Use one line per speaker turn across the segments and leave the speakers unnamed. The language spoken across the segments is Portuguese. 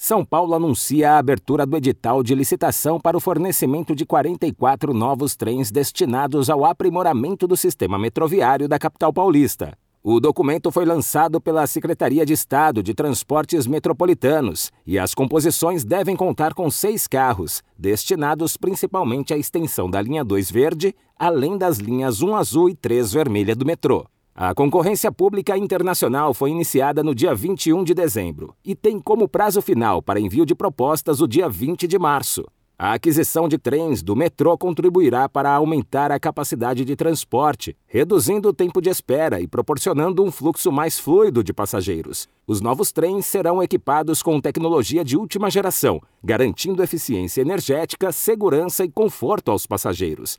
São Paulo anuncia a abertura do edital de licitação para o fornecimento de 44 novos trens destinados ao aprimoramento do sistema metroviário da capital paulista. O documento foi lançado pela Secretaria de Estado de Transportes Metropolitanos e as composições devem contar com seis carros, destinados principalmente à extensão da linha 2 verde, além das linhas 1 azul e 3 vermelha do metrô. A concorrência pública internacional foi iniciada no dia 21 de dezembro e tem como prazo final para envio de propostas o dia 20 de março. A aquisição de trens do metrô contribuirá para aumentar a capacidade de transporte, reduzindo o tempo de espera e proporcionando um fluxo mais fluido de passageiros. Os novos trens serão equipados com tecnologia de última geração, garantindo eficiência energética, segurança e conforto aos passageiros.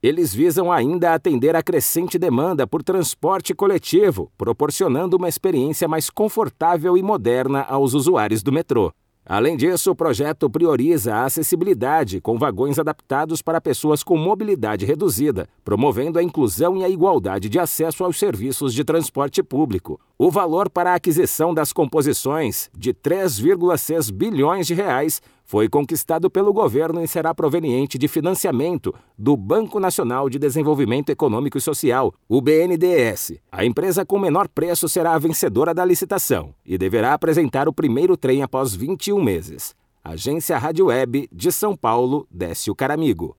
Eles visam ainda atender a crescente demanda por transporte coletivo, proporcionando uma experiência mais confortável e moderna aos usuários do metrô. Além disso, o projeto prioriza a acessibilidade com vagões adaptados para pessoas com mobilidade reduzida, promovendo a inclusão e a igualdade de acesso aos serviços de transporte público. O valor para a aquisição das composições, de 3,6 bilhões de reais, foi conquistado pelo governo e será proveniente de financiamento do Banco Nacional de Desenvolvimento Econômico e Social, o BNDES. A empresa com menor preço será a vencedora da licitação e deverá apresentar o primeiro trem após 21 meses. Agência Rádio Web de São Paulo, Décio Caramigo.